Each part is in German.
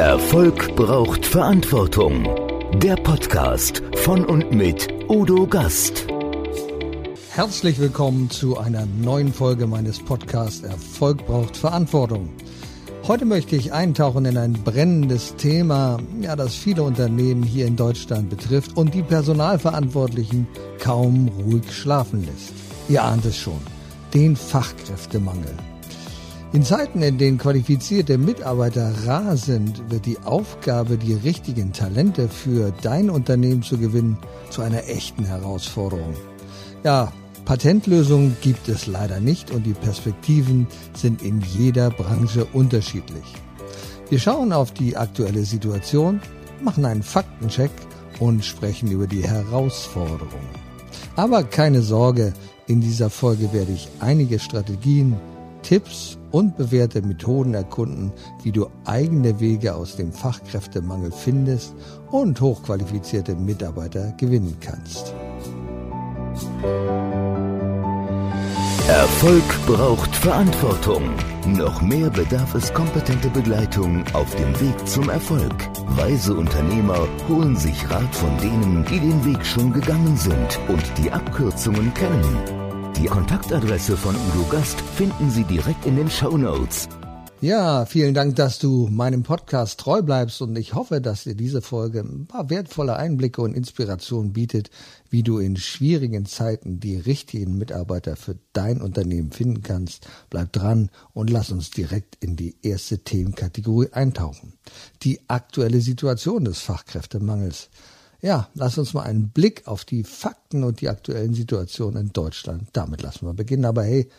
Erfolg braucht Verantwortung. Der Podcast von und mit Udo Gast. Herzlich willkommen zu einer neuen Folge meines Podcasts Erfolg braucht Verantwortung. Heute möchte ich eintauchen in ein brennendes Thema, ja, das viele Unternehmen hier in Deutschland betrifft und die Personalverantwortlichen kaum ruhig schlafen lässt. Ihr ahnt es schon, den Fachkräftemangel. In Zeiten, in denen qualifizierte Mitarbeiter rar sind, wird die Aufgabe, die richtigen Talente für dein Unternehmen zu gewinnen, zu einer echten Herausforderung. Ja, Patentlösungen gibt es leider nicht und die Perspektiven sind in jeder Branche unterschiedlich. Wir schauen auf die aktuelle Situation, machen einen Faktencheck und sprechen über die Herausforderungen. Aber keine Sorge, in dieser Folge werde ich einige Strategien, Tipps und bewährte Methoden erkunden, wie du eigene Wege aus dem Fachkräftemangel findest und hochqualifizierte Mitarbeiter gewinnen kannst. Erfolg braucht Verantwortung. Noch mehr bedarf es kompetente Begleitung auf dem Weg zum Erfolg. Weise Unternehmer holen sich Rat von denen, die den Weg schon gegangen sind und die Abkürzungen kennen. Die Kontaktadresse von Udo Gast finden Sie direkt in den Show Notes. Ja, vielen Dank, dass du meinem Podcast treu bleibst und ich hoffe, dass dir diese Folge ein paar wertvolle Einblicke und Inspirationen bietet, wie du in schwierigen Zeiten die richtigen Mitarbeiter für dein Unternehmen finden kannst. Bleib dran und lass uns direkt in die erste Themenkategorie eintauchen. Die aktuelle Situation des Fachkräftemangels. Ja, lass uns mal einen Blick auf die Fakten und die aktuellen Situationen in Deutschland. Damit lassen wir beginnen. Aber hey,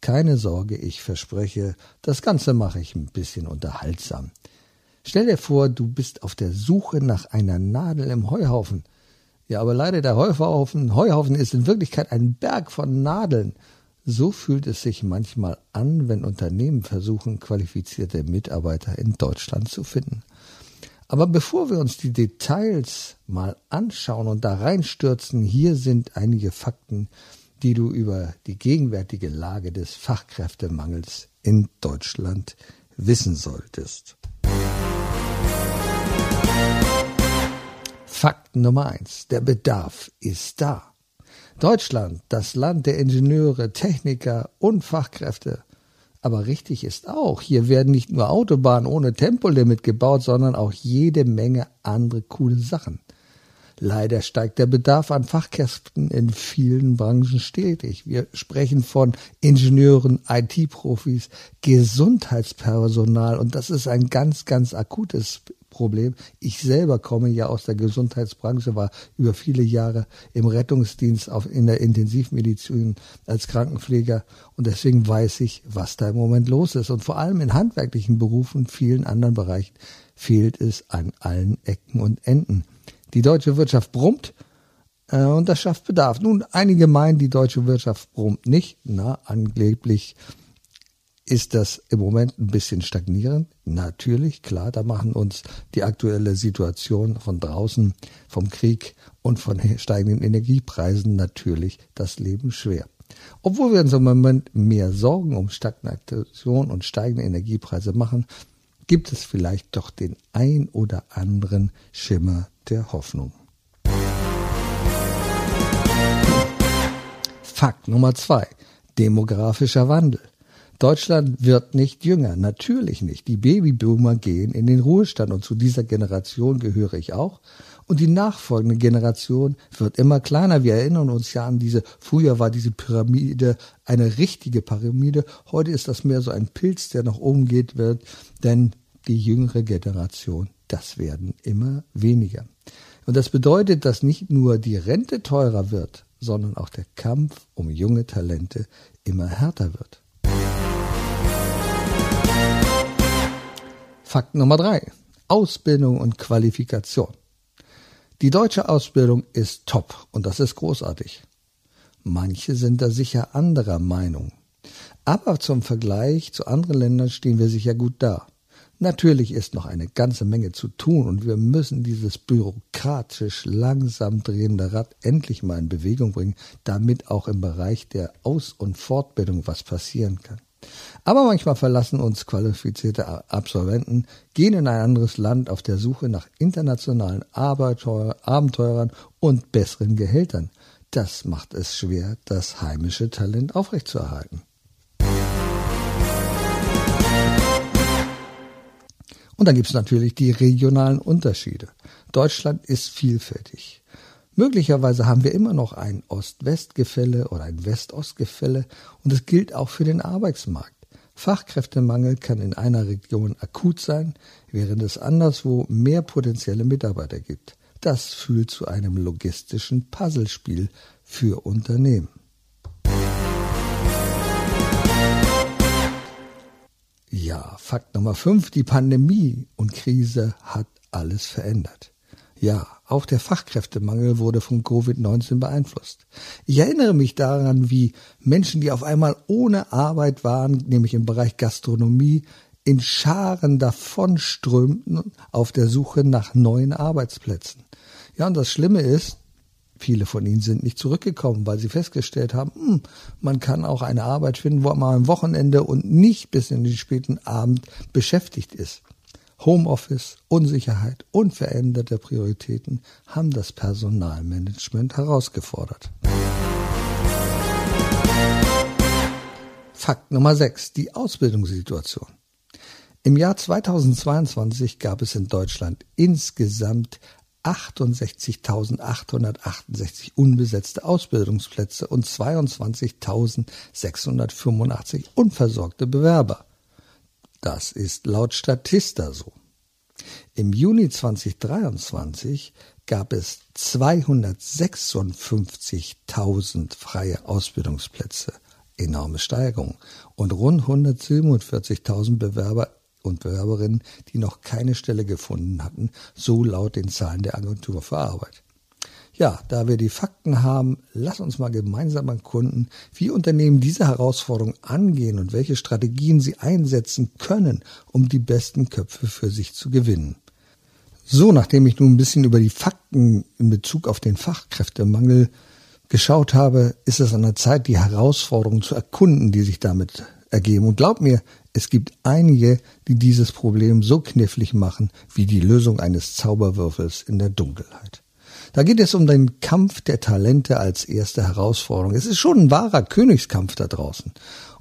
keine Sorge, ich verspreche, das Ganze mache ich ein bisschen unterhaltsam. Stell dir vor, du bist auf der Suche nach einer Nadel im Heuhaufen. Ja, aber leider der Heuhaufen, Heuhaufen ist in Wirklichkeit ein Berg von Nadeln. So fühlt es sich manchmal an, wenn Unternehmen versuchen, qualifizierte Mitarbeiter in Deutschland zu finden. Aber bevor wir uns die Details mal anschauen und da reinstürzen, hier sind einige Fakten, die du über die gegenwärtige Lage des Fachkräftemangels in Deutschland wissen solltest. Fakt Nummer eins: Der Bedarf ist da. Deutschland, das Land der Ingenieure, Techniker und Fachkräfte, aber richtig ist auch, hier werden nicht nur Autobahnen ohne Tempolimit gebaut, sondern auch jede Menge andere coole Sachen. Leider steigt der Bedarf an Fachkräften in vielen Branchen stetig. Wir sprechen von Ingenieuren, IT-Profis, Gesundheitspersonal und das ist ein ganz, ganz akutes Problem. Ich selber komme ja aus der Gesundheitsbranche, war über viele Jahre im Rettungsdienst auf, in der Intensivmedizin als Krankenpfleger und deswegen weiß ich, was da im Moment los ist. Und vor allem in handwerklichen Berufen, vielen anderen Bereichen fehlt es an allen Ecken und Enden. Die deutsche Wirtschaft brummt äh, und das schafft Bedarf. Nun, einige meinen, die deutsche Wirtschaft brummt nicht. Na, angeblich ist das im Moment ein bisschen stagnierend? Natürlich, klar, da machen uns die aktuelle Situation von draußen, vom Krieg und von steigenden Energiepreisen natürlich das Leben schwer. Obwohl wir uns im Moment mehr Sorgen um Stagnation und steigende Energiepreise machen, gibt es vielleicht doch den ein oder anderen Schimmer der Hoffnung. Fakt Nummer zwei. Demografischer Wandel. Deutschland wird nicht jünger, natürlich nicht. Die Babyboomer gehen in den Ruhestand und zu dieser Generation gehöre ich auch. Und die nachfolgende Generation wird immer kleiner. Wir erinnern uns ja an diese, früher war diese Pyramide eine richtige Pyramide. Heute ist das mehr so ein Pilz, der nach oben geht wird, denn die jüngere Generation, das werden immer weniger. Und das bedeutet, dass nicht nur die Rente teurer wird, sondern auch der Kampf um junge Talente immer härter wird. Fakt Nummer drei. Ausbildung und Qualifikation. Die deutsche Ausbildung ist top und das ist großartig. Manche sind da sicher anderer Meinung. Aber zum Vergleich zu anderen Ländern stehen wir sicher gut da. Natürlich ist noch eine ganze Menge zu tun und wir müssen dieses bürokratisch langsam drehende Rad endlich mal in Bewegung bringen, damit auch im Bereich der Aus- und Fortbildung was passieren kann. Aber manchmal verlassen uns qualifizierte Absolventen, gehen in ein anderes Land auf der Suche nach internationalen Abenteurern und besseren Gehältern. Das macht es schwer, das heimische Talent aufrechtzuerhalten. Und dann gibt es natürlich die regionalen Unterschiede. Deutschland ist vielfältig. Möglicherweise haben wir immer noch ein Ost-West-Gefälle oder ein West-Ost-Gefälle und es gilt auch für den Arbeitsmarkt. Fachkräftemangel kann in einer Region akut sein, während es anderswo mehr potenzielle Mitarbeiter gibt. Das führt zu einem logistischen Puzzlespiel für Unternehmen. Ja, Fakt Nummer 5, die Pandemie und Krise hat alles verändert. Ja, auch der Fachkräftemangel wurde von Covid-19 beeinflusst. Ich erinnere mich daran, wie Menschen, die auf einmal ohne Arbeit waren, nämlich im Bereich Gastronomie, in Scharen davonströmten auf der Suche nach neuen Arbeitsplätzen. Ja, und das Schlimme ist, viele von ihnen sind nicht zurückgekommen, weil sie festgestellt haben, hm, man kann auch eine Arbeit finden, wo man am Wochenende und nicht bis in den späten Abend beschäftigt ist. Homeoffice, Unsicherheit und veränderte Prioritäten haben das Personalmanagement herausgefordert. Fakt Nummer 6. Die Ausbildungssituation. Im Jahr 2022 gab es in Deutschland insgesamt 68.868 unbesetzte Ausbildungsplätze und 22.685 unversorgte Bewerber. Das ist laut Statista so. Im Juni 2023 gab es 256.000 freie Ausbildungsplätze, enorme Steigerung, und rund 147.000 Bewerber und Bewerberinnen, die noch keine Stelle gefunden hatten, so laut den Zahlen der Agentur für Arbeit. Ja, da wir die Fakten haben, lass uns mal gemeinsam erkunden, wie Unternehmen diese Herausforderung angehen und welche Strategien sie einsetzen können, um die besten Köpfe für sich zu gewinnen. So, nachdem ich nun ein bisschen über die Fakten in Bezug auf den Fachkräftemangel geschaut habe, ist es an der Zeit, die Herausforderungen zu erkunden, die sich damit ergeben. Und glaub mir, es gibt einige, die dieses Problem so knifflig machen wie die Lösung eines Zauberwürfels in der Dunkelheit. Da geht es um den Kampf der Talente als erste Herausforderung. Es ist schon ein wahrer Königskampf da draußen.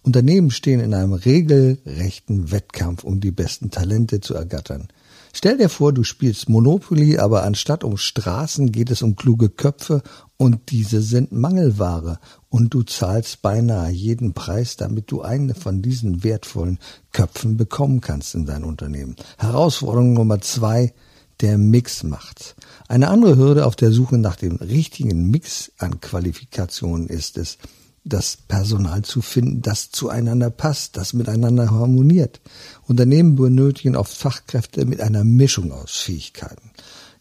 Unternehmen stehen in einem regelrechten Wettkampf, um die besten Talente zu ergattern. Stell dir vor, du spielst Monopoly, aber anstatt um Straßen geht es um kluge Köpfe und diese sind Mangelware und du zahlst beinahe jeden Preis, damit du eine von diesen wertvollen Köpfen bekommen kannst in dein Unternehmen. Herausforderung Nummer zwei, der Mix macht. Eine andere Hürde auf der Suche nach dem richtigen Mix an Qualifikationen ist es, das Personal zu finden, das zueinander passt, das miteinander harmoniert. Unternehmen benötigen oft Fachkräfte mit einer Mischung aus Fähigkeiten.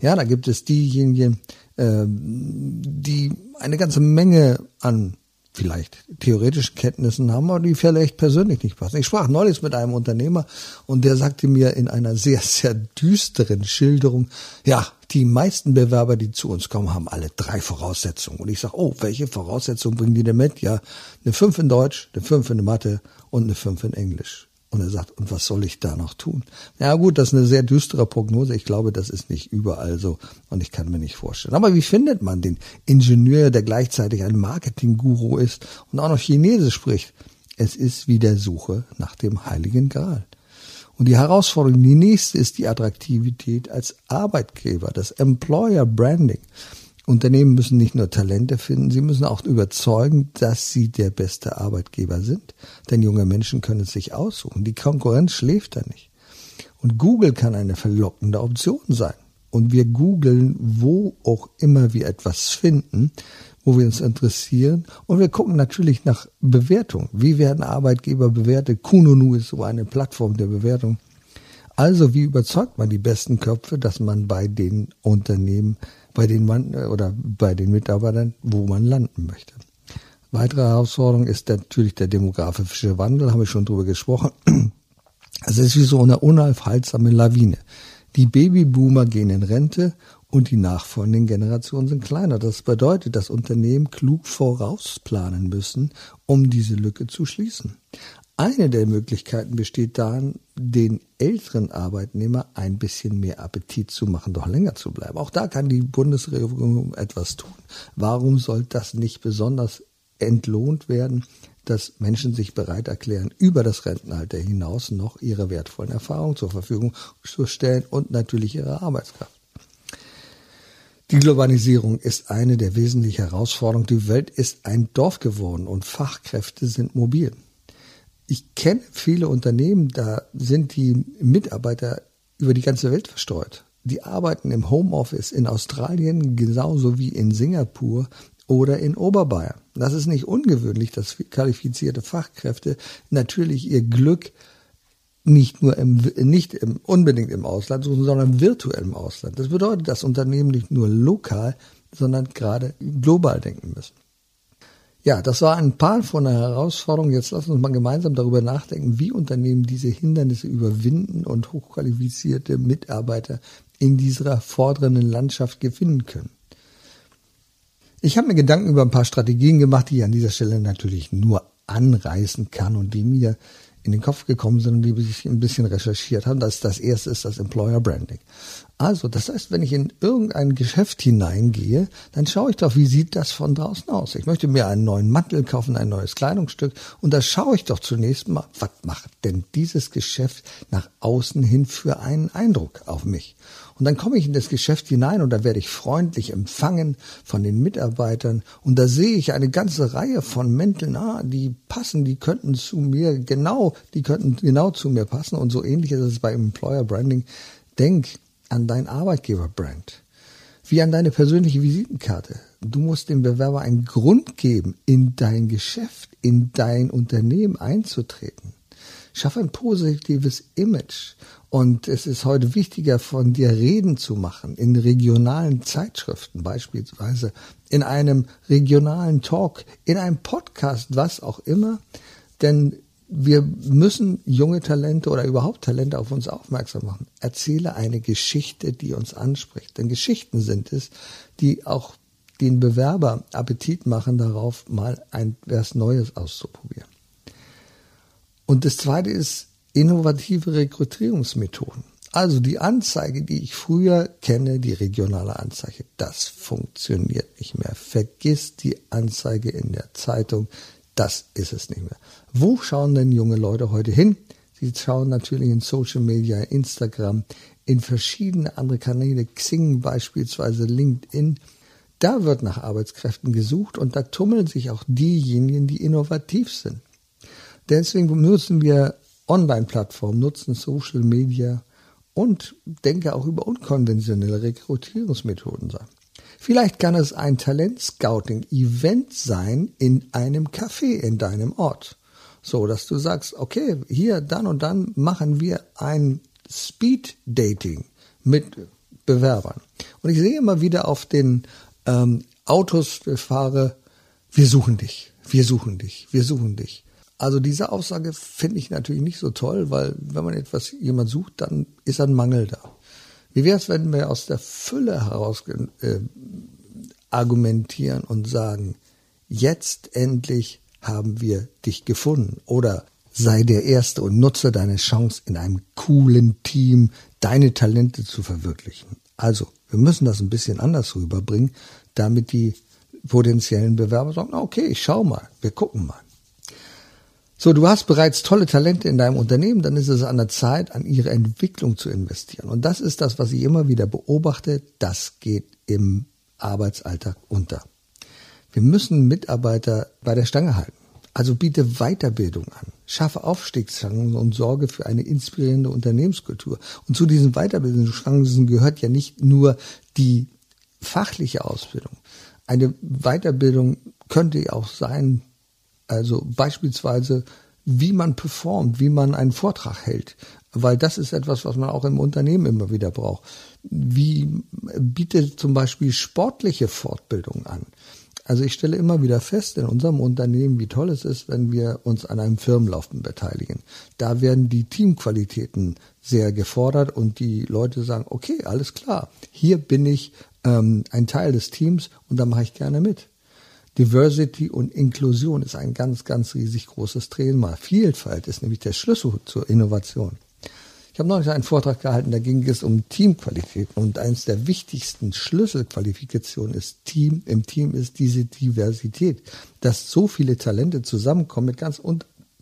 Ja, da gibt es diejenigen, äh, die eine ganze Menge an vielleicht theoretischen Kenntnissen haben, aber die vielleicht persönlich nicht passen. Ich sprach neulich mit einem Unternehmer und der sagte mir in einer sehr, sehr düsteren Schilderung, ja, die meisten Bewerber, die zu uns kommen, haben alle drei Voraussetzungen. Und ich sage, oh, welche Voraussetzungen bringen die denn mit? Ja, eine fünf in Deutsch, eine fünf in Mathe und eine fünf in Englisch. Und er sagt, und was soll ich da noch tun? Ja gut, das ist eine sehr düstere Prognose. Ich glaube, das ist nicht überall so und ich kann mir nicht vorstellen. Aber wie findet man den Ingenieur, der gleichzeitig ein Marketing-Guru ist und auch noch Chinesisch spricht? Es ist wie der Suche nach dem Heiligen Gral. Und die Herausforderung, die nächste ist die Attraktivität als Arbeitgeber, das Employer Branding. Unternehmen müssen nicht nur Talente finden, sie müssen auch überzeugen, dass sie der beste Arbeitgeber sind. Denn junge Menschen können es sich aussuchen. Die Konkurrenz schläft da nicht. Und Google kann eine verlockende Option sein. Und wir googeln, wo auch immer wir etwas finden, wo wir uns interessieren. Und wir gucken natürlich nach Bewertung. Wie werden Arbeitgeber bewertet? Kununu ist so eine Plattform der Bewertung. Also, wie überzeugt man die besten Köpfe, dass man bei den Unternehmen bei den man äh, oder bei den Mitarbeitern, wo man landen möchte. Weitere Herausforderung ist natürlich der demografische Wandel, haben wir schon drüber gesprochen. Es ist wie so eine unaufhaltsame Lawine. Die Babyboomer gehen in Rente und die nachfolgenden Generationen sind kleiner. Das bedeutet, dass Unternehmen klug vorausplanen müssen, um diese Lücke zu schließen. Eine der Möglichkeiten besteht darin, den älteren Arbeitnehmer ein bisschen mehr Appetit zu machen, doch länger zu bleiben. Auch da kann die Bundesregierung etwas tun. Warum soll das nicht besonders entlohnt werden, dass Menschen sich bereit erklären, über das Rentenalter hinaus noch ihre wertvollen Erfahrungen zur Verfügung zu stellen und natürlich ihre Arbeitskraft? Die Globalisierung ist eine der wesentlichen Herausforderungen. Die Welt ist ein Dorf geworden und Fachkräfte sind mobil ich kenne viele Unternehmen, da sind die Mitarbeiter über die ganze Welt verstreut. Die arbeiten im Homeoffice in Australien genauso wie in Singapur oder in Oberbayern. Das ist nicht ungewöhnlich, dass qualifizierte Fachkräfte natürlich ihr Glück nicht nur im, nicht im, unbedingt im Ausland suchen, sondern virtuell im Ausland. Das bedeutet, dass Unternehmen nicht nur lokal, sondern gerade global denken müssen. Ja, das war ein paar von der Herausforderung. Jetzt lassen wir uns mal gemeinsam darüber nachdenken, wie Unternehmen diese Hindernisse überwinden und hochqualifizierte Mitarbeiter in dieser fordernden Landschaft gewinnen können. Ich habe mir Gedanken über ein paar Strategien gemacht, die ich an dieser Stelle natürlich nur anreißen kann und die mir in den Kopf gekommen sind und die ich ein bisschen recherchiert haben. Das, das erste ist das Employer Branding. Also, das heißt, wenn ich in irgendein Geschäft hineingehe, dann schaue ich doch, wie sieht das von draußen aus? Ich möchte mir einen neuen Mantel kaufen, ein neues Kleidungsstück und da schaue ich doch zunächst mal, was macht denn dieses Geschäft nach außen hin für einen Eindruck auf mich? Und dann komme ich in das Geschäft hinein und da werde ich freundlich empfangen von den Mitarbeitern und da sehe ich eine ganze Reihe von Mänteln, ah, die passen, die könnten zu mir genau, die könnten genau zu mir passen und so ähnlich ist es bei Employer Branding. Denk an dein Arbeitgeberbrand, wie an deine persönliche Visitenkarte. Du musst dem Bewerber einen Grund geben, in dein Geschäft, in dein Unternehmen einzutreten. Schaff ein positives Image. Und es ist heute wichtiger, von dir Reden zu machen, in regionalen Zeitschriften beispielsweise, in einem regionalen Talk, in einem Podcast, was auch immer. Denn wir müssen junge Talente oder überhaupt Talente auf uns aufmerksam machen. Erzähle eine Geschichte, die uns anspricht. Denn Geschichten sind es, die auch den Bewerber Appetit machen darauf, mal ein was Neues auszuprobieren. Und das zweite ist innovative Rekrutierungsmethoden. Also die Anzeige, die ich früher kenne, die regionale Anzeige, das funktioniert nicht mehr. Vergiss die Anzeige in der Zeitung, das ist es nicht mehr. Wo schauen denn junge Leute heute hin? Sie schauen natürlich in Social Media, Instagram, in verschiedene andere Kanäle, Xing beispielsweise, LinkedIn. Da wird nach Arbeitskräften gesucht und da tummeln sich auch diejenigen, die innovativ sind. Deswegen nutzen wir Online-Plattformen, nutzen Social Media und denke auch über unkonventionelle Rekrutierungsmethoden sein. Vielleicht kann es ein Talent-Scouting-Event sein in einem Café in deinem Ort. So, dass du sagst, okay, hier, dann und dann machen wir ein Speed-Dating mit Bewerbern. Und ich sehe immer wieder auf den ähm, Autos, ich fahre, wir suchen dich, wir suchen dich, wir suchen dich. Also diese Aussage finde ich natürlich nicht so toll, weil wenn man etwas jemand sucht, dann ist ein Mangel da. Wie wäre es, wenn wir aus der Fülle heraus äh, argumentieren und sagen, jetzt endlich haben wir dich gefunden oder sei der Erste und nutze deine Chance in einem coolen Team deine Talente zu verwirklichen. Also, wir müssen das ein bisschen anders rüberbringen, damit die potenziellen Bewerber sagen, okay, schau mal, wir gucken mal. So, du hast bereits tolle Talente in deinem Unternehmen, dann ist es an der Zeit, an ihre Entwicklung zu investieren. Und das ist das, was ich immer wieder beobachte. Das geht im Arbeitsalltag unter. Wir müssen Mitarbeiter bei der Stange halten. Also biete Weiterbildung an, schaffe Aufstiegschancen und sorge für eine inspirierende Unternehmenskultur. Und zu diesen Weiterbildungschancen gehört ja nicht nur die fachliche Ausbildung. Eine Weiterbildung könnte auch sein, also beispielsweise, wie man performt, wie man einen Vortrag hält, weil das ist etwas, was man auch im Unternehmen immer wieder braucht. Wie bietet zum Beispiel sportliche Fortbildung an? Also ich stelle immer wieder fest in unserem Unternehmen, wie toll es ist, wenn wir uns an einem Firmenlaufen beteiligen. Da werden die Teamqualitäten sehr gefordert und die Leute sagen, okay, alles klar, hier bin ich ähm, ein Teil des Teams und da mache ich gerne mit. Diversity und Inklusion ist ein ganz, ganz riesig großes Thema. Vielfalt ist nämlich der Schlüssel zur Innovation. Ich habe neulich einen Vortrag gehalten, da ging es um Teamqualität und eines der wichtigsten Schlüsselqualifikationen ist Team. Im Team ist diese Diversität, dass so viele Talente zusammenkommen mit ganz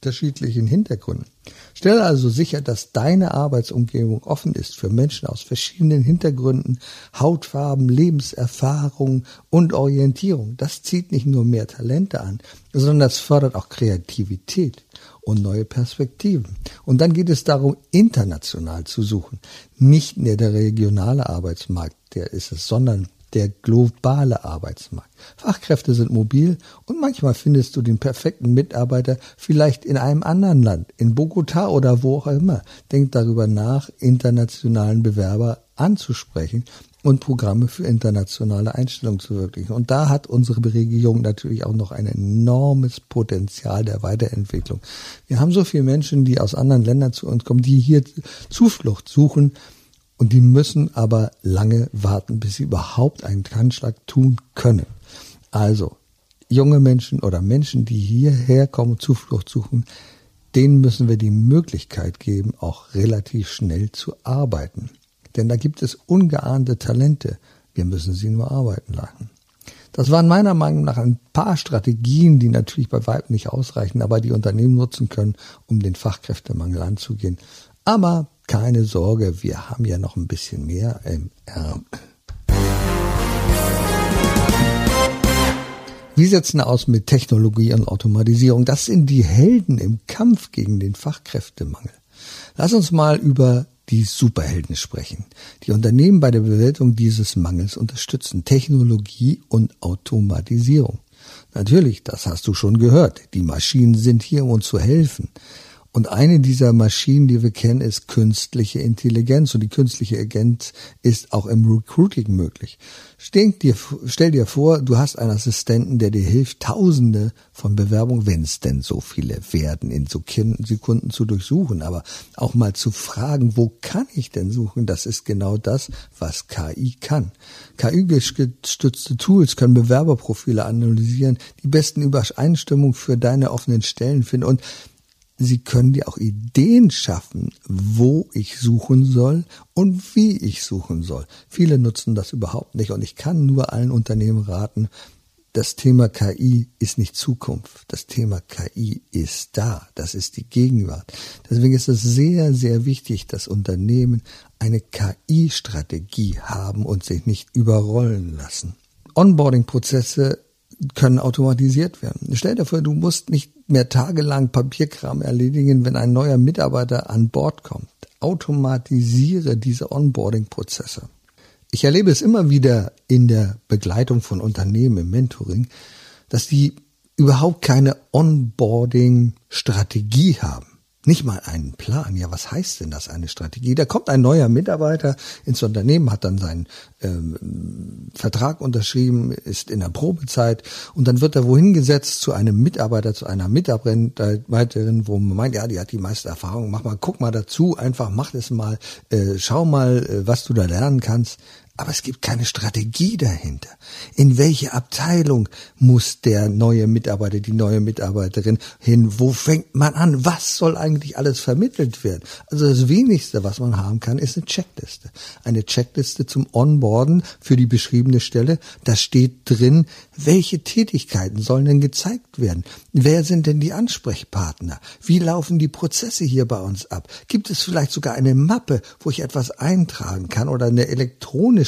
unterschiedlichen Hintergründen. Stelle also sicher, dass deine Arbeitsumgebung offen ist für Menschen aus verschiedenen Hintergründen, Hautfarben, Lebenserfahrung und Orientierung. Das zieht nicht nur mehr Talente an, sondern das fördert auch Kreativität und neue Perspektiven. Und dann geht es darum, international zu suchen. Nicht nur der regionale Arbeitsmarkt, der ist es, sondern der globale Arbeitsmarkt. Fachkräfte sind mobil und manchmal findest du den perfekten Mitarbeiter vielleicht in einem anderen Land, in Bogota oder wo auch immer. Denk darüber nach, internationalen Bewerber anzusprechen und Programme für internationale Einstellung zu verwirklichen. Und da hat unsere Regierung natürlich auch noch ein enormes Potenzial der Weiterentwicklung. Wir haben so viele Menschen, die aus anderen Ländern zu uns kommen, die hier Zuflucht suchen und die müssen aber lange warten, bis sie überhaupt einen Handschlag tun können. Also, junge Menschen oder Menschen, die hierher kommen, Zuflucht suchen, denen müssen wir die Möglichkeit geben, auch relativ schnell zu arbeiten. Denn da gibt es ungeahnte Talente. Wir müssen sie nur arbeiten lassen. Das waren meiner Meinung nach ein paar Strategien, die natürlich bei Weib nicht ausreichen, aber die Unternehmen nutzen können, um den Fachkräftemangel anzugehen. Aber keine Sorge, wir haben ja noch ein bisschen mehr im Ärmel. Wie setzen aus mit Technologie und Automatisierung? Das sind die Helden im Kampf gegen den Fachkräftemangel. Lass uns mal über die Superhelden sprechen. Die Unternehmen bei der Bewältigung dieses Mangels unterstützen Technologie und Automatisierung. Natürlich, das hast du schon gehört. Die Maschinen sind hier, um uns zu helfen. Und eine dieser Maschinen, die wir kennen, ist künstliche Intelligenz. Und die künstliche Intelligenz ist auch im Recruiting möglich. Stell dir, stell dir vor, du hast einen Assistenten, der dir hilft, Tausende von Bewerbungen, wenn es denn so viele werden, in so Sekunden zu durchsuchen. Aber auch mal zu fragen, wo kann ich denn suchen? Das ist genau das, was KI kann. KI-gestützte Tools können Bewerberprofile analysieren, die besten Übereinstimmungen für deine offenen Stellen finden und Sie können dir auch Ideen schaffen, wo ich suchen soll und wie ich suchen soll. Viele nutzen das überhaupt nicht und ich kann nur allen Unternehmen raten, das Thema KI ist nicht Zukunft. Das Thema KI ist da. Das ist die Gegenwart. Deswegen ist es sehr, sehr wichtig, dass Unternehmen eine KI-Strategie haben und sich nicht überrollen lassen. Onboarding-Prozesse können automatisiert werden. Stell dir vor, du musst nicht mehr tagelang Papierkram erledigen, wenn ein neuer Mitarbeiter an Bord kommt. Automatisiere diese Onboarding-Prozesse. Ich erlebe es immer wieder in der Begleitung von Unternehmen im Mentoring, dass die überhaupt keine Onboarding-Strategie haben. Nicht mal einen Plan. Ja, was heißt denn das, eine Strategie? Da kommt ein neuer Mitarbeiter ins Unternehmen, hat dann seinen ähm, Vertrag unterschrieben, ist in der Probezeit und dann wird er wohin gesetzt zu einem Mitarbeiter, zu einer Mitarbeiterin, wo man meint, ja, die hat die meiste Erfahrung, mach mal, guck mal dazu, einfach mach es mal, äh, schau mal, äh, was du da lernen kannst. Aber es gibt keine Strategie dahinter. In welche Abteilung muss der neue Mitarbeiter, die neue Mitarbeiterin hin? Wo fängt man an? Was soll eigentlich alles vermittelt werden? Also das wenigste, was man haben kann, ist eine Checkliste. Eine Checkliste zum Onboarden für die beschriebene Stelle. Da steht drin, welche Tätigkeiten sollen denn gezeigt werden? Wer sind denn die Ansprechpartner? Wie laufen die Prozesse hier bei uns ab? Gibt es vielleicht sogar eine Mappe, wo ich etwas eintragen kann oder eine elektronische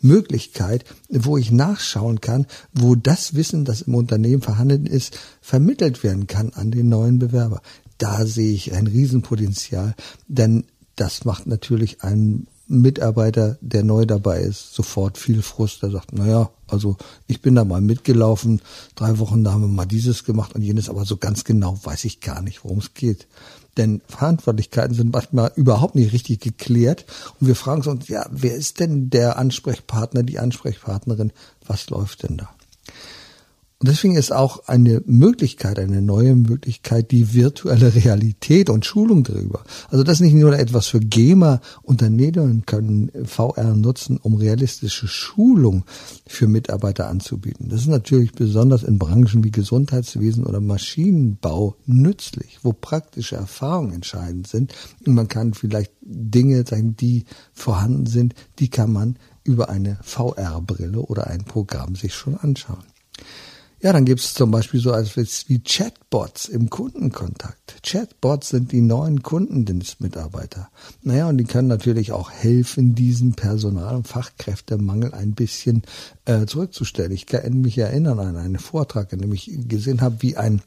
Möglichkeit, wo ich nachschauen kann, wo das Wissen, das im Unternehmen vorhanden ist, vermittelt werden kann an den neuen Bewerber? Da sehe ich ein Riesenpotenzial, denn das macht natürlich einen Mitarbeiter, der neu dabei ist, sofort viel Frust. Der sagt, naja, also ich bin da mal mitgelaufen, drei Wochen da haben wir mal dieses gemacht und jenes, aber so ganz genau weiß ich gar nicht, worum es geht. Denn Verantwortlichkeiten sind manchmal überhaupt nicht richtig geklärt und wir fragen uns, ja, wer ist denn der Ansprechpartner, die Ansprechpartnerin, was läuft denn da? Und deswegen ist auch eine Möglichkeit, eine neue Möglichkeit, die virtuelle Realität und Schulung darüber. Also das ist nicht nur etwas für Gamer. Unternehmen können VR nutzen, um realistische Schulung für Mitarbeiter anzubieten. Das ist natürlich besonders in Branchen wie Gesundheitswesen oder Maschinenbau nützlich, wo praktische Erfahrungen entscheidend sind. Und man kann vielleicht Dinge sein, die vorhanden sind, die kann man über eine VR-Brille oder ein Programm sich schon anschauen. Ja, dann gibt es zum Beispiel so etwas wie Chatbots im Kundenkontakt. Chatbots sind die neuen Kundendienstmitarbeiter. Naja, und die können natürlich auch helfen, diesen Personal- und Fachkräftemangel ein bisschen äh, zurückzustellen. Ich kann mich erinnern an einen Vortrag, in dem ich gesehen habe, wie ein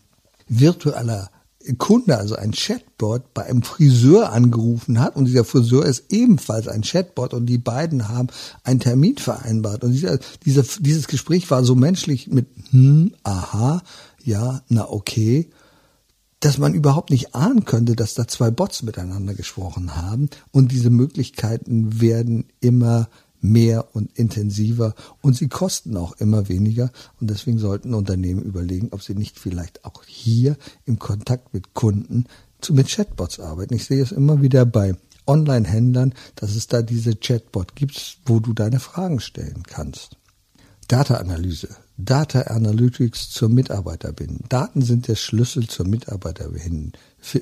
virtueller Kunde, also ein Chatbot, bei einem Friseur angerufen hat und dieser Friseur ist ebenfalls ein Chatbot und die beiden haben einen Termin vereinbart. Und dieser, dieser, dieses Gespräch war so menschlich mit, hm, aha, ja, na okay, dass man überhaupt nicht ahnen könnte, dass da zwei Bots miteinander gesprochen haben. Und diese Möglichkeiten werden immer mehr und intensiver und sie kosten auch immer weniger und deswegen sollten Unternehmen überlegen, ob sie nicht vielleicht auch hier im Kontakt mit Kunden zu, mit Chatbots arbeiten. Ich sehe es immer wieder bei Online-Händlern, dass es da diese Chatbot gibt, wo du deine Fragen stellen kannst. Data-Analyse, Data Analytics zur Mitarbeiterbindung. Daten sind der Schlüssel zur Mitarbeiterbindung.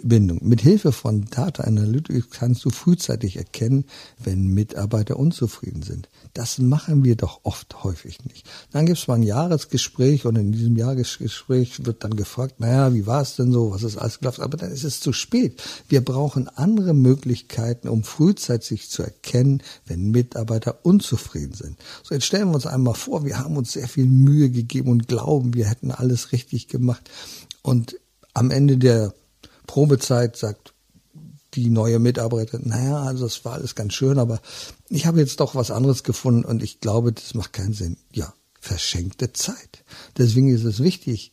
Bindung. Mit Hilfe von Data Analytics kannst du frühzeitig erkennen, wenn Mitarbeiter unzufrieden sind. Das machen wir doch oft häufig nicht. Dann gibt es mal ein Jahresgespräch und in diesem Jahresgespräch wird dann gefragt, naja, wie war es denn so, was ist alles gelaufen? Aber dann ist es zu spät. Wir brauchen andere Möglichkeiten, um frühzeitig zu erkennen, wenn Mitarbeiter unzufrieden sind. So, jetzt stellen wir uns einmal vor, wir haben uns sehr viel Mühe gegeben und glauben, wir hätten alles richtig gemacht. Und am Ende der Probezeit sagt die neue Mitarbeiterin, naja, also es war alles ganz schön, aber ich habe jetzt doch was anderes gefunden und ich glaube, das macht keinen Sinn. Ja, verschenkte Zeit. Deswegen ist es wichtig,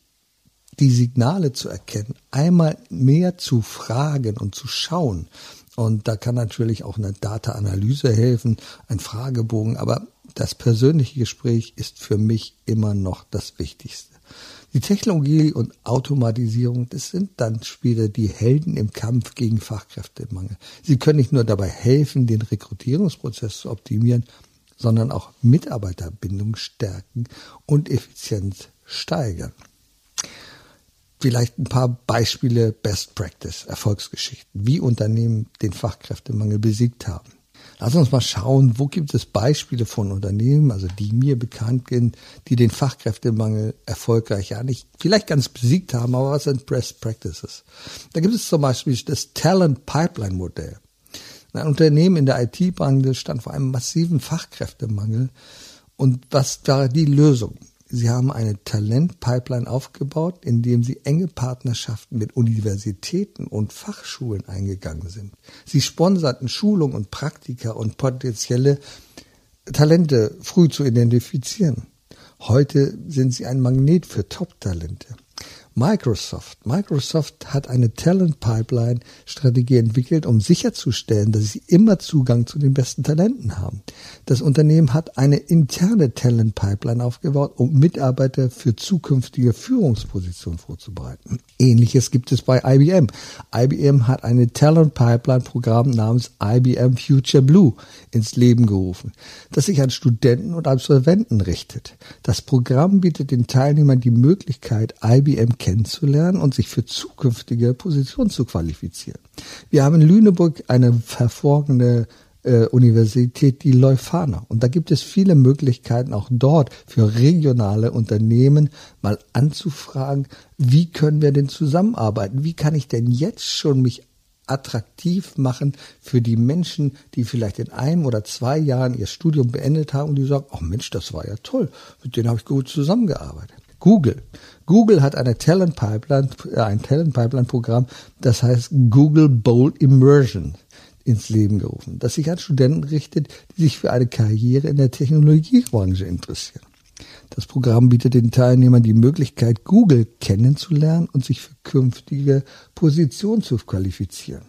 die Signale zu erkennen, einmal mehr zu fragen und zu schauen. Und da kann natürlich auch eine Data-Analyse helfen, ein Fragebogen, aber das persönliche Gespräch ist für mich immer noch das Wichtigste. Die Technologie und Automatisierung, das sind dann später die Helden im Kampf gegen Fachkräftemangel. Sie können nicht nur dabei helfen, den Rekrutierungsprozess zu optimieren, sondern auch Mitarbeiterbindung stärken und Effizienz steigern. Vielleicht ein paar Beispiele Best Practice, Erfolgsgeschichten, wie Unternehmen den Fachkräftemangel besiegt haben. Lass uns mal schauen, wo gibt es Beispiele von Unternehmen, also die mir bekannt sind, die den Fachkräftemangel erfolgreich ja nicht vielleicht ganz besiegt haben, aber was sind Best Practices? Da gibt es zum Beispiel das Talent Pipeline Modell. Ein Unternehmen in der IT-Branche stand vor einem massiven Fachkräftemangel. Und was war die Lösung? Sie haben eine Talentpipeline aufgebaut, indem Sie enge Partnerschaften mit Universitäten und Fachschulen eingegangen sind. Sie sponserten Schulungen und Praktika und potenzielle Talente früh zu identifizieren. Heute sind Sie ein Magnet für Top-Talente. Microsoft. Microsoft hat eine Talent Pipeline Strategie entwickelt, um sicherzustellen, dass sie immer Zugang zu den besten Talenten haben. Das Unternehmen hat eine interne Talent Pipeline aufgebaut, um Mitarbeiter für zukünftige Führungspositionen vorzubereiten. Ähnliches gibt es bei IBM. IBM hat eine Talent Pipeline Programm namens IBM Future Blue ins Leben gerufen, das sich an Studenten und Absolventen richtet. Das Programm bietet den Teilnehmern die Möglichkeit, IBM kennenzulernen und sich für zukünftige Positionen zu qualifizieren. Wir haben in Lüneburg eine hervorragende äh, Universität, die Leuphana. Und da gibt es viele Möglichkeiten, auch dort für regionale Unternehmen mal anzufragen, wie können wir denn zusammenarbeiten? Wie kann ich denn jetzt schon mich attraktiv machen für die Menschen, die vielleicht in einem oder zwei Jahren ihr Studium beendet haben und die sagen, oh Mensch, das war ja toll, mit denen habe ich gut zusammengearbeitet. Google. Google hat eine Talent Pipeline, äh, ein Talent Pipeline Programm, das heißt Google Bold Immersion ins Leben gerufen, das sich an Studenten richtet, die sich für eine Karriere in der Technologiebranche interessieren. Das Programm bietet den Teilnehmern die Möglichkeit, Google kennenzulernen und sich für künftige Positionen zu qualifizieren.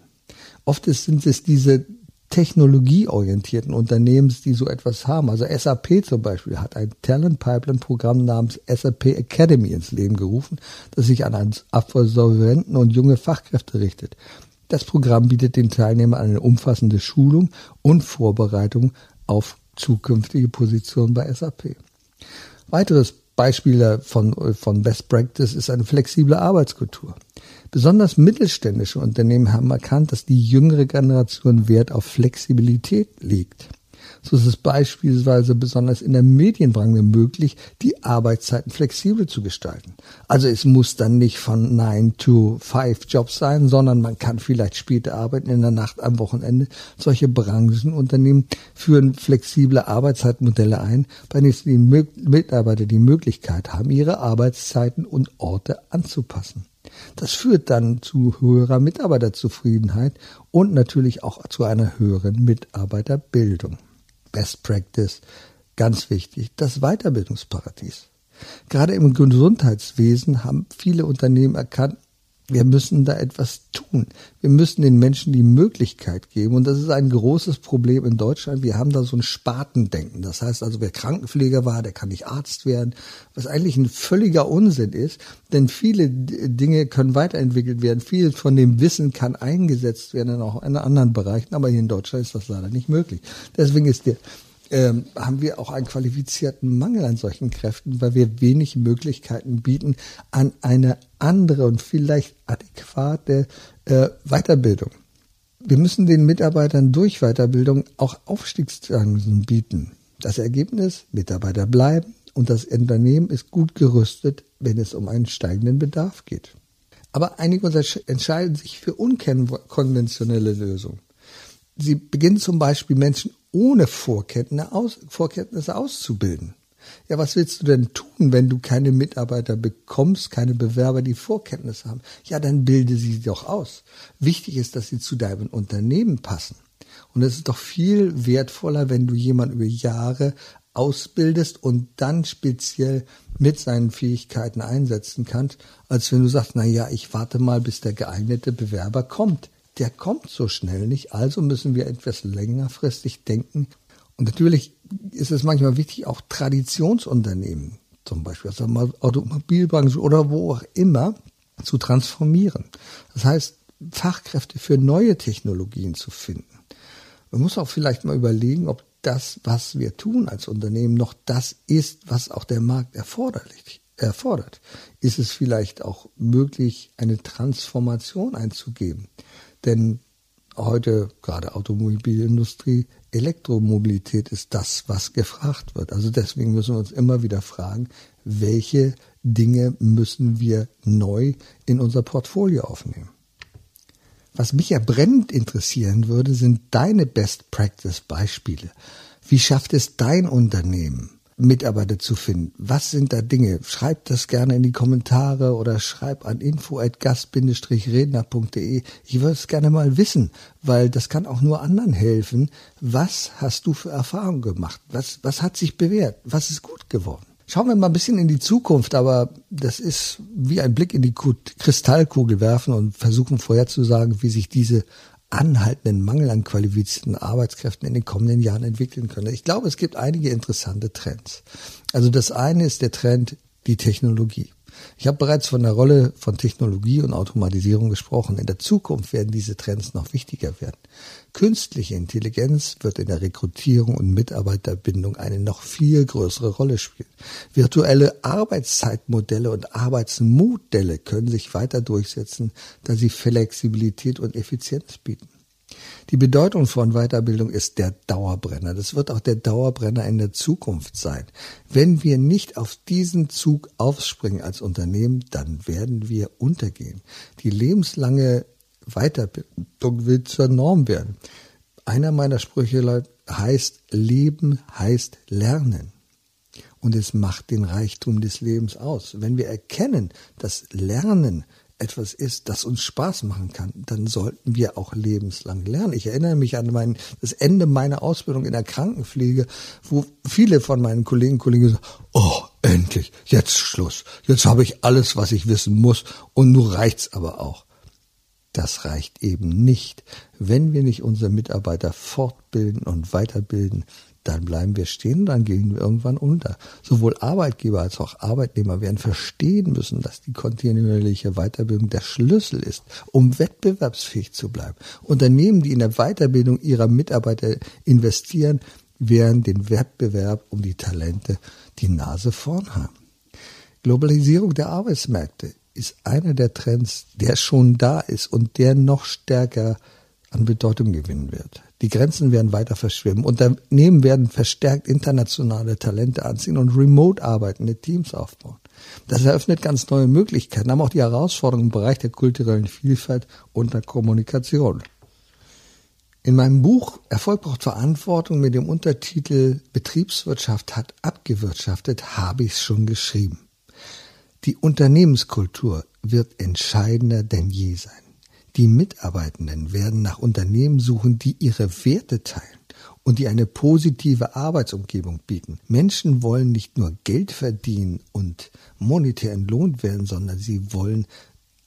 Oft sind es diese technologieorientierten Unternehmens, die so etwas haben. Also SAP zum Beispiel hat ein Talent Pipeline Programm namens SAP Academy ins Leben gerufen, das sich an Absolventen und junge Fachkräfte richtet. Das Programm bietet den Teilnehmern eine umfassende Schulung und Vorbereitung auf zukünftige Positionen bei SAP. Weiteres Beispiel von, von Best Practice ist eine flexible Arbeitskultur. Besonders mittelständische Unternehmen haben erkannt, dass die jüngere Generation Wert auf Flexibilität legt. So ist es beispielsweise besonders in der Medienbranche möglich, die Arbeitszeiten flexibel zu gestalten. Also es muss dann nicht von 9 to 5 Jobs sein, sondern man kann vielleicht später arbeiten in der Nacht am Wochenende. Solche Branchenunternehmen führen flexible Arbeitszeitmodelle ein, bei denen die Mitarbeiter die Möglichkeit haben, ihre Arbeitszeiten und Orte anzupassen. Das führt dann zu höherer Mitarbeiterzufriedenheit und natürlich auch zu einer höheren Mitarbeiterbildung. Best Practice, ganz wichtig, das Weiterbildungsparadies. Gerade im Gesundheitswesen haben viele Unternehmen erkannt, wir müssen da etwas tun. Wir müssen den Menschen die Möglichkeit geben. Und das ist ein großes Problem in Deutschland. Wir haben da so ein Spatendenken. Das heißt also, wer Krankenpfleger war, der kann nicht Arzt werden. Was eigentlich ein völliger Unsinn ist. Denn viele Dinge können weiterentwickelt werden. Viel von dem Wissen kann eingesetzt werden, auch in anderen Bereichen. Aber hier in Deutschland ist das leider nicht möglich. Deswegen ist der ähm, haben wir auch einen qualifizierten Mangel an solchen Kräften, weil wir wenig Möglichkeiten bieten an eine andere und vielleicht adäquate äh, Weiterbildung. Wir müssen den Mitarbeitern durch Weiterbildung auch Aufstiegschancen bieten. Das Ergebnis, Mitarbeiter bleiben und das Unternehmen ist gut gerüstet, wenn es um einen steigenden Bedarf geht. Aber einige entscheiden sich für unkonventionelle Lösungen. Sie beginnen zum Beispiel Menschen ohne Vorkenntnisse, aus, Vorkenntnisse auszubilden. Ja, was willst du denn tun, wenn du keine Mitarbeiter bekommst, keine Bewerber, die Vorkenntnisse haben? Ja, dann bilde sie doch aus. Wichtig ist, dass sie zu deinem Unternehmen passen. Und es ist doch viel wertvoller, wenn du jemanden über Jahre ausbildest und dann speziell mit seinen Fähigkeiten einsetzen kannst, als wenn du sagst, na ja, ich warte mal, bis der geeignete Bewerber kommt der kommt so schnell nicht. Also müssen wir etwas längerfristig denken. Und natürlich ist es manchmal wichtig, auch Traditionsunternehmen, zum Beispiel aus Automobilbranche oder wo auch immer, zu transformieren. Das heißt, Fachkräfte für neue Technologien zu finden. Man muss auch vielleicht mal überlegen, ob das, was wir tun als Unternehmen, noch das ist, was auch der Markt erforderlich, erfordert. Ist es vielleicht auch möglich, eine Transformation einzugeben? Denn heute gerade Automobilindustrie, Elektromobilität ist das, was gefragt wird. Also deswegen müssen wir uns immer wieder fragen, welche Dinge müssen wir neu in unser Portfolio aufnehmen. Was mich ja brennend interessieren würde, sind deine Best Practice Beispiele. Wie schafft es dein Unternehmen, Mitarbeiter zu finden. Was sind da Dinge? Schreib das gerne in die Kommentare oder schreib an info@gast-redner.de. Ich würde es gerne mal wissen, weil das kann auch nur anderen helfen. Was hast du für Erfahrungen gemacht? Was, was hat sich bewährt? Was ist gut geworden? Schauen wir mal ein bisschen in die Zukunft, aber das ist wie ein Blick in die Kristallkugel werfen und versuchen vorherzusagen, wie sich diese anhaltenden Mangel an qualifizierten Arbeitskräften in den kommenden Jahren entwickeln können. Ich glaube, es gibt einige interessante Trends. Also das eine ist der Trend, die Technologie. Ich habe bereits von der Rolle von Technologie und Automatisierung gesprochen. In der Zukunft werden diese Trends noch wichtiger werden. Künstliche Intelligenz wird in der Rekrutierung und Mitarbeiterbindung eine noch viel größere Rolle spielen. Virtuelle Arbeitszeitmodelle und Arbeitsmodelle können sich weiter durchsetzen, da sie Flexibilität und Effizienz bieten. Die Bedeutung von Weiterbildung ist der Dauerbrenner. Das wird auch der Dauerbrenner in der Zukunft sein. Wenn wir nicht auf diesen Zug aufspringen als Unternehmen, dann werden wir untergehen. Die lebenslange Weiterbildung will zur Norm werden. Einer meiner Sprüche heißt, Leben heißt Lernen. Und es macht den Reichtum des Lebens aus. Wenn wir erkennen, dass Lernen etwas ist, das uns Spaß machen kann, dann sollten wir auch lebenslang lernen. Ich erinnere mich an mein, das Ende meiner Ausbildung in der Krankenpflege, wo viele von meinen Kollegen und Kollegen sagen, oh, endlich, jetzt Schluss. Jetzt habe ich alles, was ich wissen muss und nun reicht's aber auch. Das reicht eben nicht. Wenn wir nicht unsere Mitarbeiter fortbilden und weiterbilden, dann bleiben wir stehen, dann gehen wir irgendwann unter. Sowohl Arbeitgeber als auch Arbeitnehmer werden verstehen müssen, dass die kontinuierliche Weiterbildung der Schlüssel ist, um wettbewerbsfähig zu bleiben. Unternehmen, die in der Weiterbildung ihrer Mitarbeiter investieren, werden den Wettbewerb um die Talente die Nase vorn haben. Globalisierung der Arbeitsmärkte ist einer der Trends, der schon da ist und der noch stärker an Bedeutung gewinnen wird. Die Grenzen werden weiter verschwimmen. Unternehmen werden verstärkt internationale Talente anziehen und remote arbeitende Teams aufbauen. Das eröffnet ganz neue Möglichkeiten, aber auch die Herausforderungen im Bereich der kulturellen Vielfalt und der Kommunikation. In meinem Buch Erfolg braucht Verantwortung mit dem Untertitel Betriebswirtschaft hat abgewirtschaftet, habe ich es schon geschrieben. Die Unternehmenskultur wird entscheidender denn je sein. Die Mitarbeitenden werden nach Unternehmen suchen, die ihre Werte teilen und die eine positive Arbeitsumgebung bieten. Menschen wollen nicht nur Geld verdienen und monetär entlohnt werden, sondern sie wollen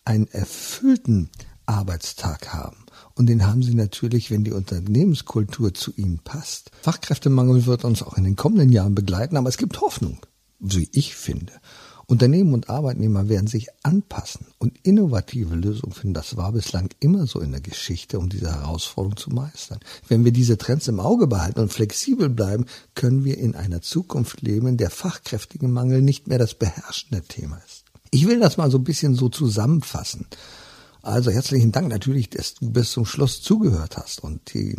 einen erfüllten Arbeitstag haben. Und den haben sie natürlich, wenn die Unternehmenskultur zu ihnen passt. Fachkräftemangel wird uns auch in den kommenden Jahren begleiten, aber es gibt Hoffnung, wie ich finde. Unternehmen und Arbeitnehmer werden sich anpassen und innovative Lösungen finden. Das war bislang immer so in der Geschichte, um diese Herausforderung zu meistern. Wenn wir diese Trends im Auge behalten und flexibel bleiben, können wir in einer Zukunft leben, in der Fachkräftigenmangel nicht mehr das beherrschende Thema ist. Ich will das mal so ein bisschen so zusammenfassen. Also herzlichen Dank natürlich, dass du bis zum Schluss zugehört hast und die,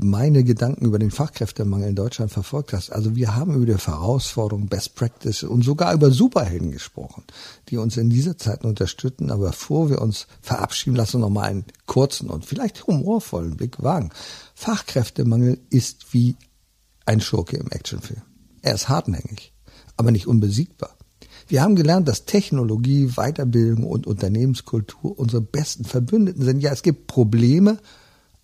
meine Gedanken über den Fachkräftemangel in Deutschland verfolgt hast. Also wir haben über die Herausforderungen, Best Practice und sogar über Superhelden gesprochen, die uns in dieser Zeit unterstützen. Aber bevor wir uns verabschieden, lassen wir noch mal einen kurzen und vielleicht humorvollen Blick wagen. Fachkräftemangel ist wie ein Schurke im Actionfilm. Er ist hartnäckig, aber nicht unbesiegbar. Wir haben gelernt, dass Technologie, Weiterbildung und Unternehmenskultur unsere besten Verbündeten sind. Ja, es gibt Probleme,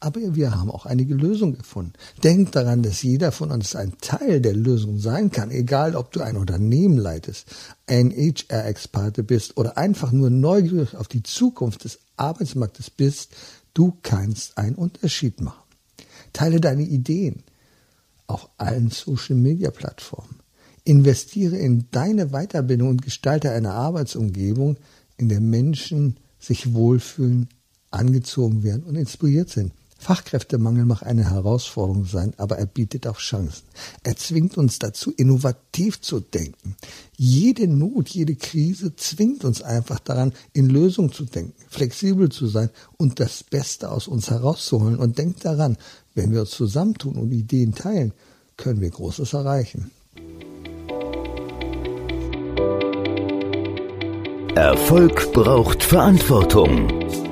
aber wir haben auch einige Lösungen gefunden. Denkt daran, dass jeder von uns ein Teil der Lösung sein kann, egal ob du ein Unternehmen leitest, ein HR-Experte bist oder einfach nur neugierig auf die Zukunft des Arbeitsmarktes bist, du kannst einen Unterschied machen. Teile deine Ideen auf allen Social-Media-Plattformen. Investiere in deine Weiterbildung und gestalte eine Arbeitsumgebung, in der Menschen sich wohlfühlen, angezogen werden und inspiriert sind. Fachkräftemangel mag eine Herausforderung sein, aber er bietet auch Chancen. Er zwingt uns dazu, innovativ zu denken. Jede Not, jede Krise zwingt uns einfach daran, in Lösungen zu denken, flexibel zu sein und das Beste aus uns herauszuholen. Und denkt daran, wenn wir uns zusammentun und Ideen teilen, können wir Großes erreichen. Erfolg braucht Verantwortung.